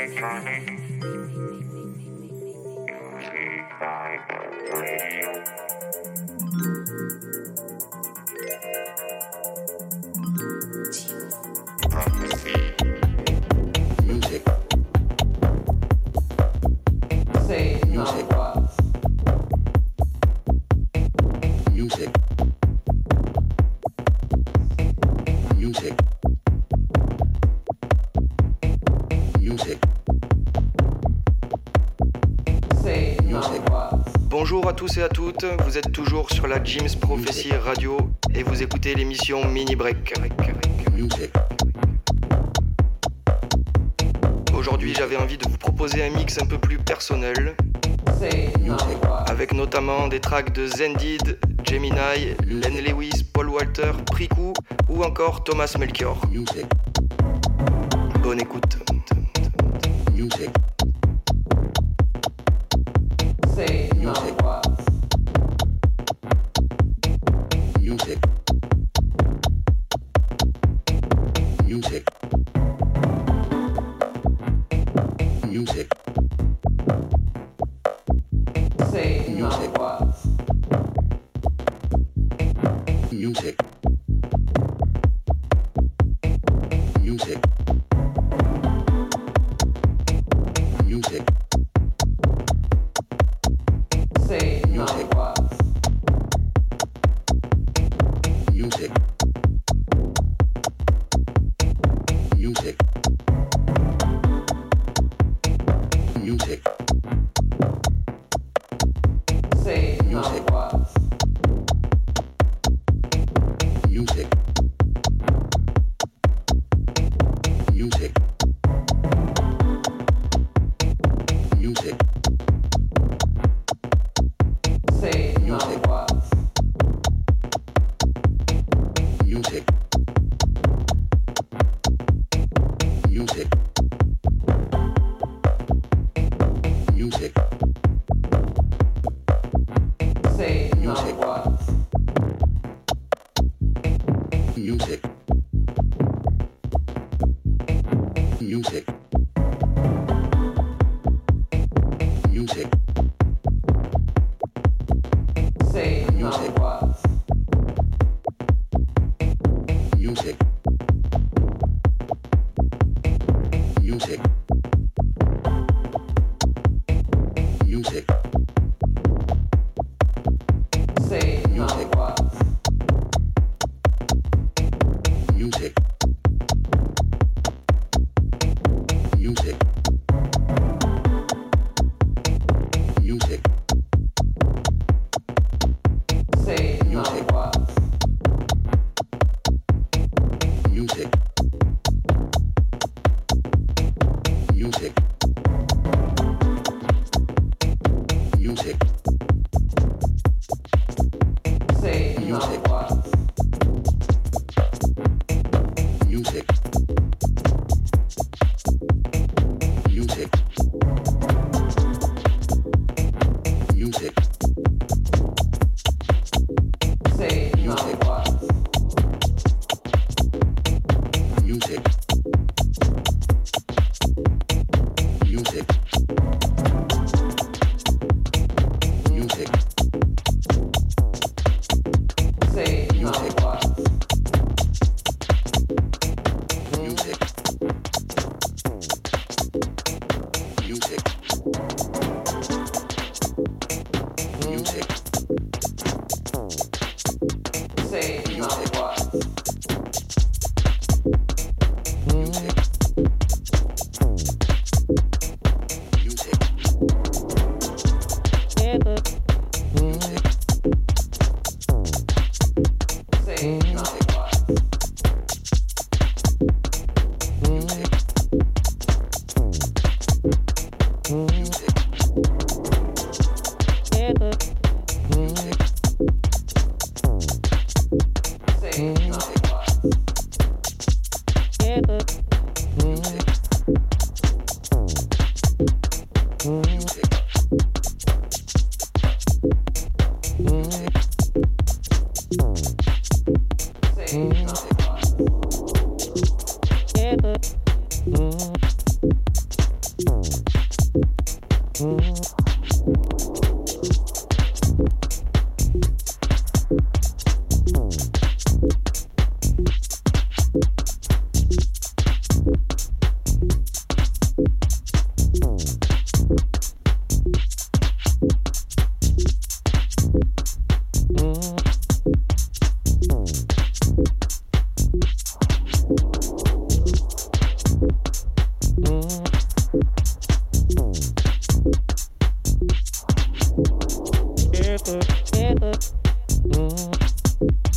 Bonjour à tous et à toutes, vous êtes toujours sur la Jim's Prophecy Radio et vous écoutez l'émission Mini Break. Aujourd'hui j'avais envie de vous proposer un mix un peu plus personnel, avec notamment des tracks de Zendid, Gemini, Len Lewis, Paul Walter, Priku ou encore Thomas Melchior. Bonne écoute. Vous step up, step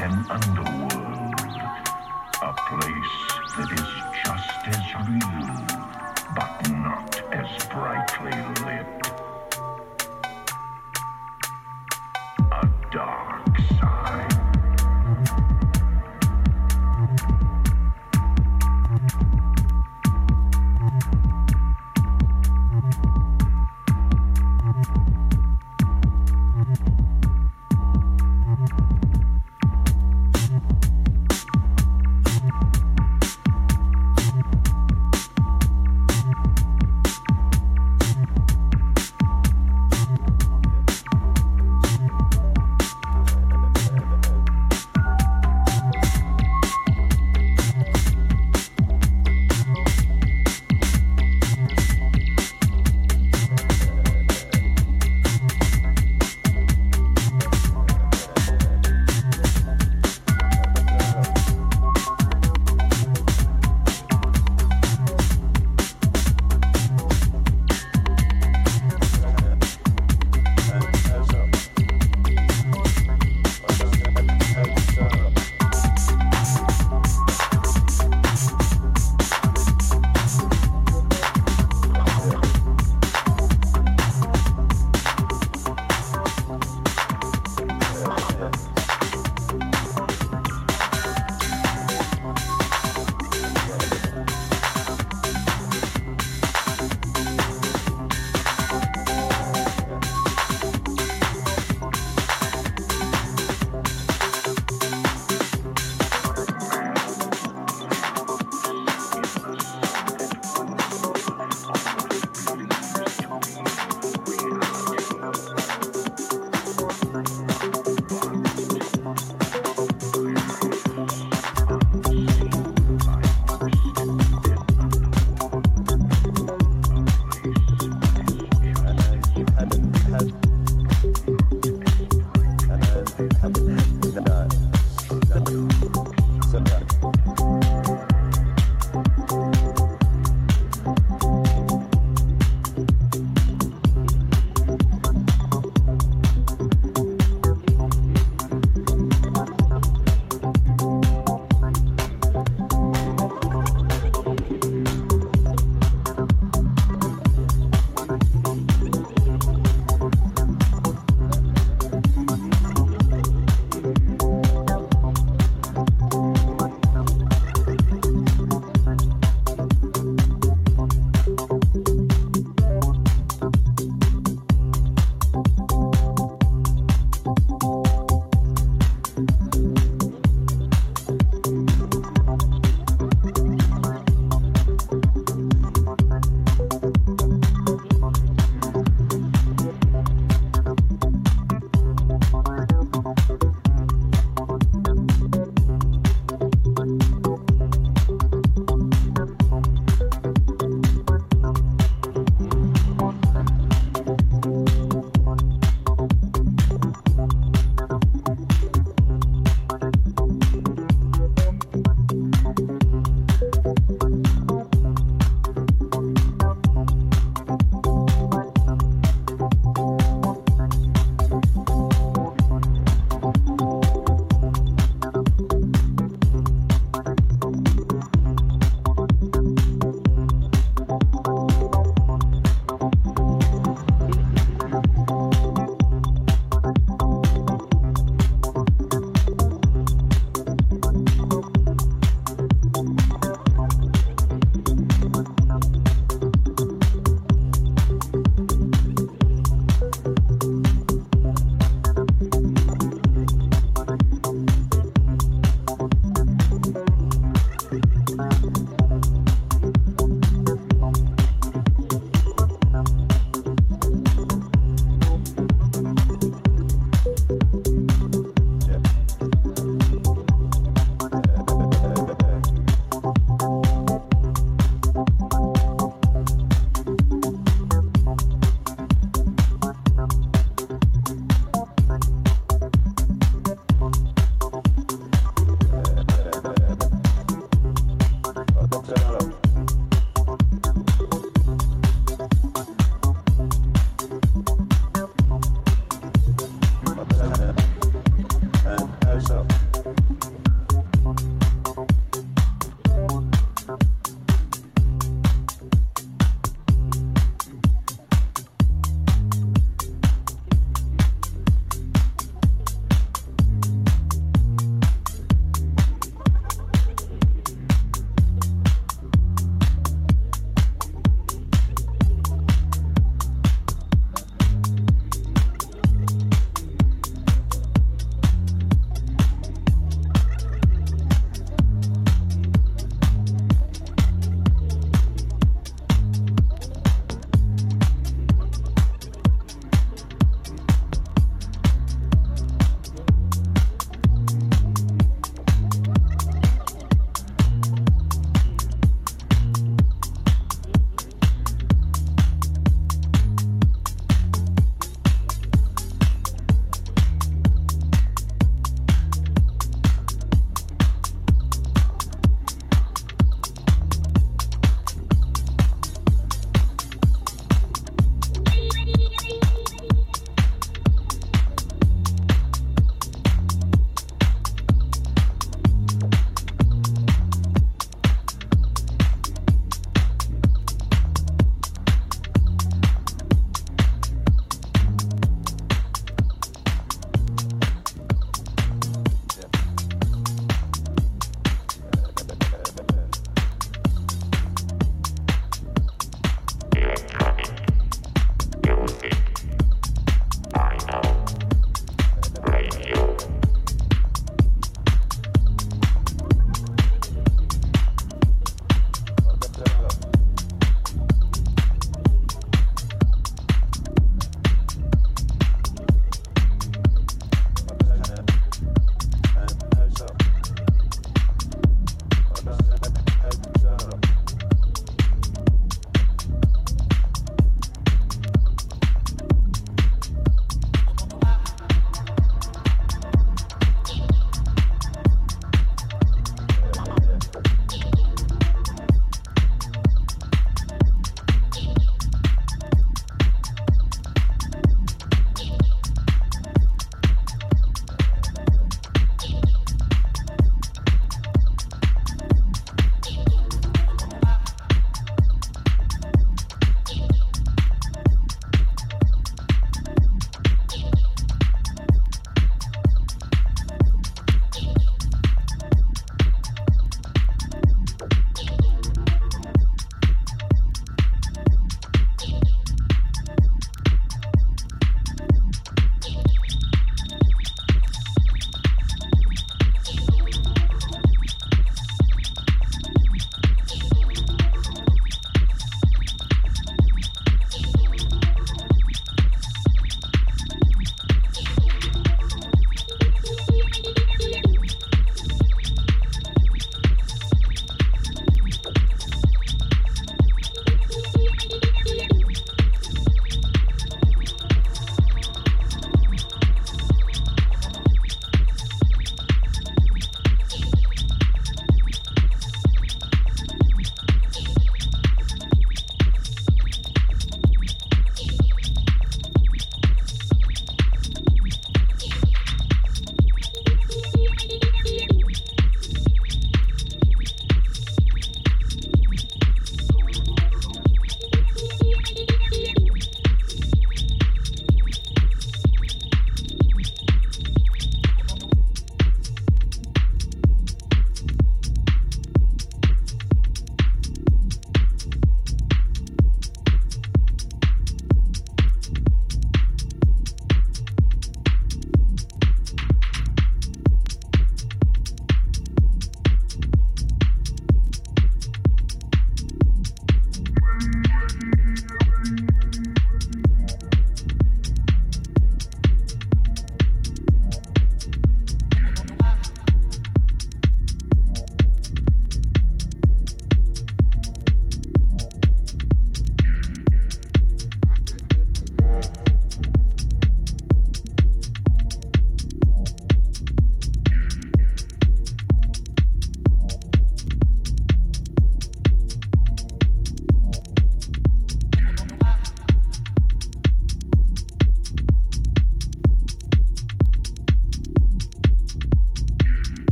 ten underworld.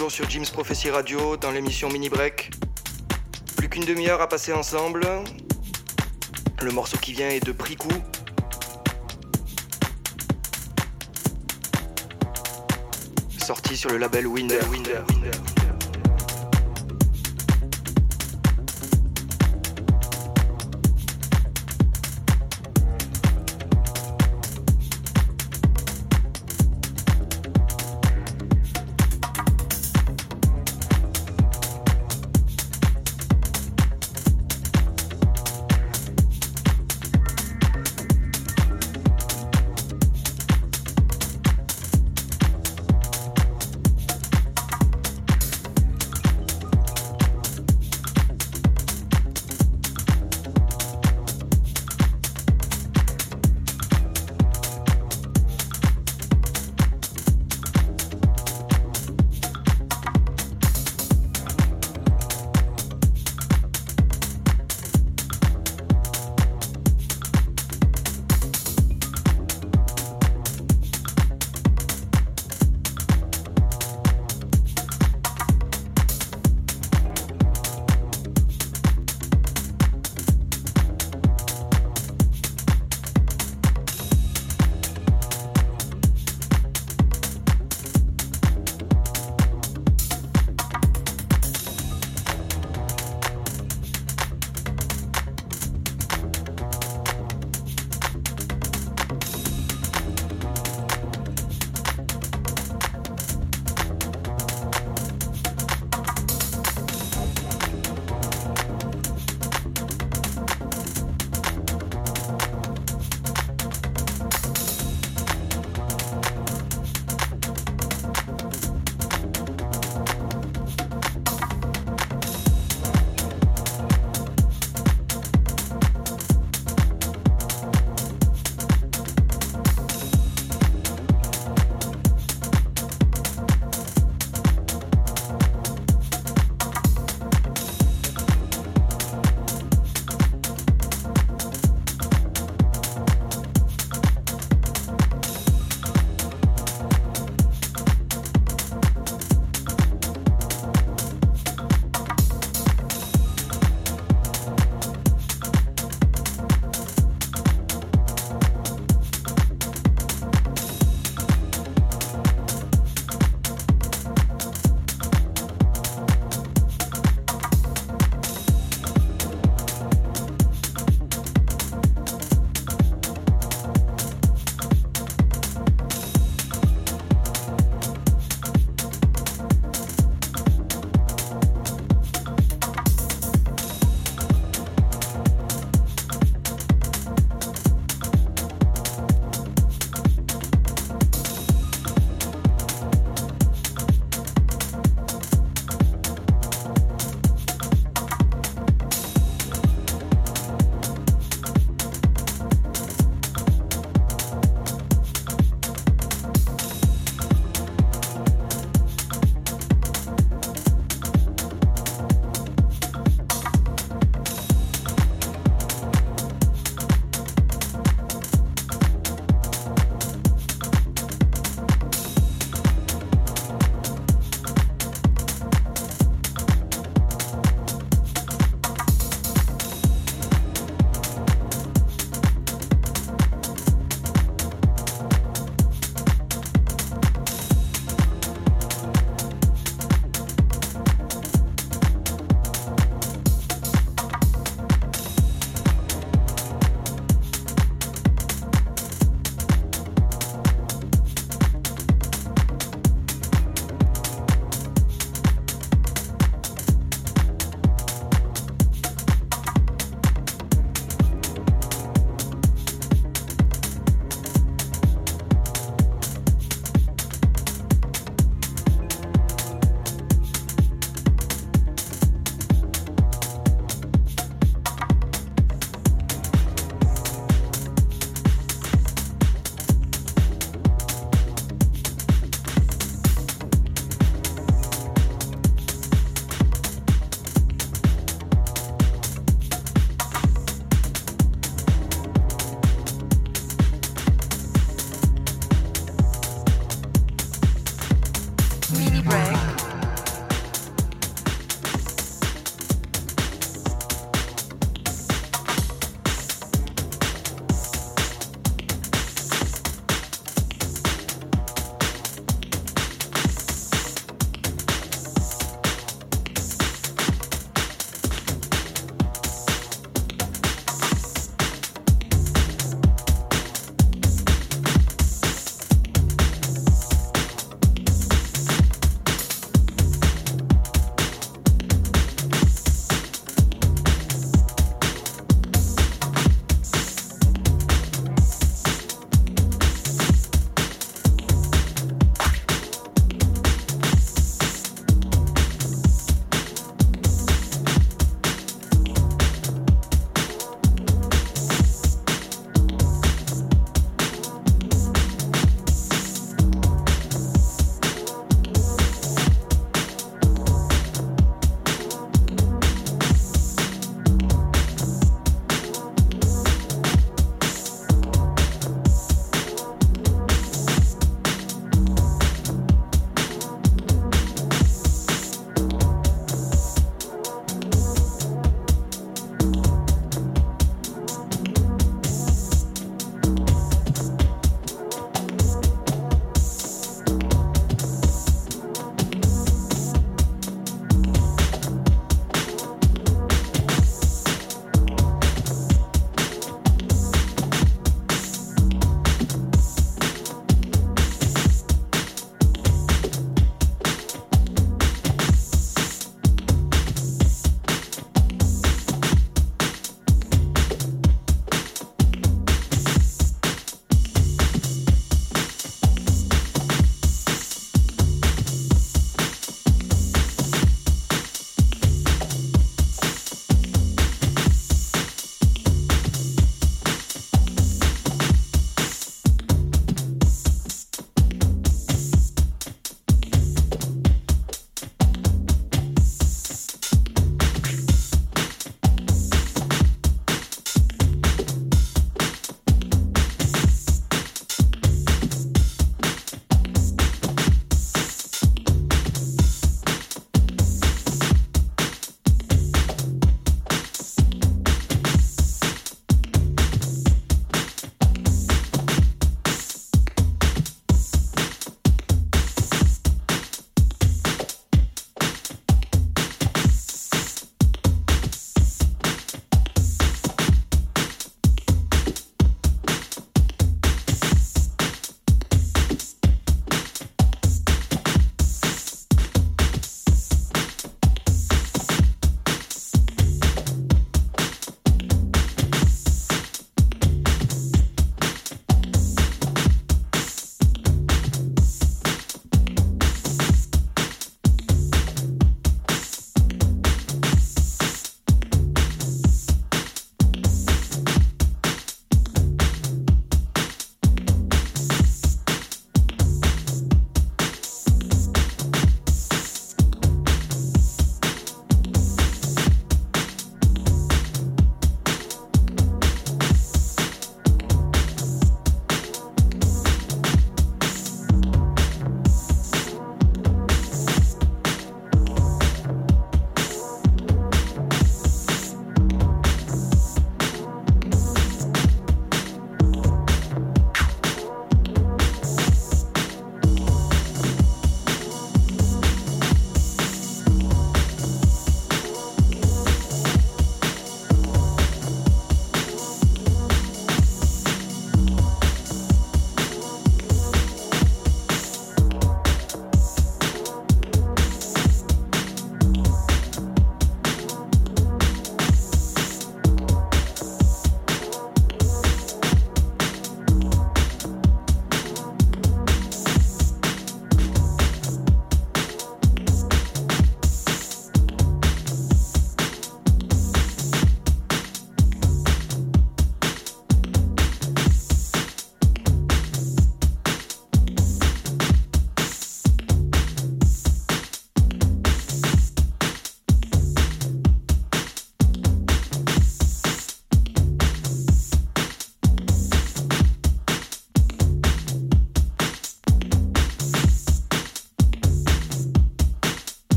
Toujours sur Jim's Prophecy Radio dans l'émission Mini Break. Plus qu'une demi-heure à passer ensemble. Le morceau qui vient est de Pricou. Sorti sur le label Winder.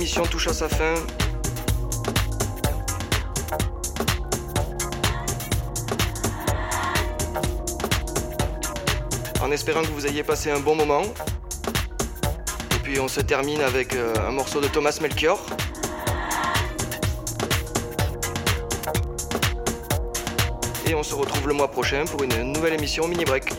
L'émission touche à sa fin. En espérant que vous ayez passé un bon moment. Et puis on se termine avec euh, un morceau de Thomas Melchior. Et on se retrouve le mois prochain pour une nouvelle émission. Mini break.